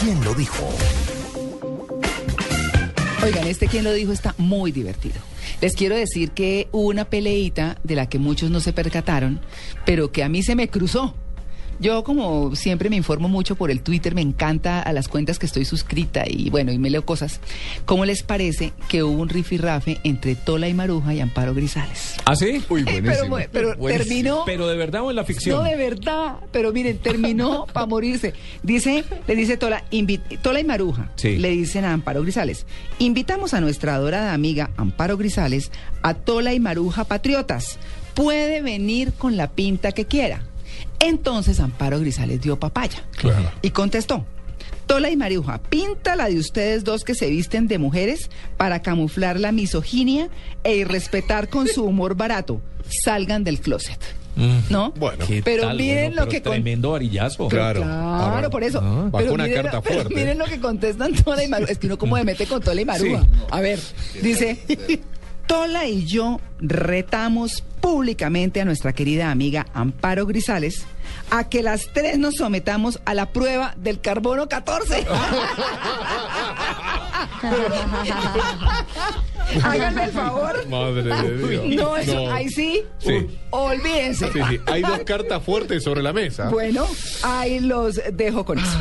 ¿Quién lo dijo? Oigan, este quien lo dijo está muy divertido. Les quiero decir que hubo una peleita de la que muchos no se percataron, pero que a mí se me cruzó. Yo como siempre me informo mucho por el Twitter, me encanta a las cuentas que estoy suscrita y bueno, y me leo cosas. ¿Cómo les parece que hubo un rifirrafe entre Tola y Maruja y Amparo Grisales? ¿Ah, sí? Uy, Eh, buenísimo. pero pero Buenísimo. terminó... ¿Pero de verdad o en la ficción? No, de verdad. Pero miren, terminó para morirse. Dice, le dice Tola, Tola y Maruja. Sí. Le dicen a Amparo Grisales. Invitamos a nuestra adorada amiga Amparo Grisales a Tola y Maruja Patriotas. Puede venir con la pinta que quiera. Entonces Amparo Grisales dio papaya. Claro. Y contestó. Tola y Maruja, pinta la de ustedes dos que se visten de mujeres para camuflar la misoginia e irrespetar con su humor barato. Salgan del closet. ¿No? Bueno. ¿Qué pero tal? miren Bueno, lo que pero con- Tremendo varillazo. Claro. Claro, Ahora, por eso. ah, bajo Pero una miren, carta pero fuerte. miren lo que contestan Tola y Maruja. Es que uno como me mete con Tola y Maruja. Sí. A ver, dice, Tola y yo retamos públicamente a nuestra querida amiga Amparo Grisales a que las tres nos sometamos a la prueba del carbono 14. Háganme el favor. Madre de Dios. No, eso, No. ahí sí. Sí. Olvídense. Sí, sí. Hay dos cartas fuertes sobre la mesa. Bueno, ahí los dejo con eso.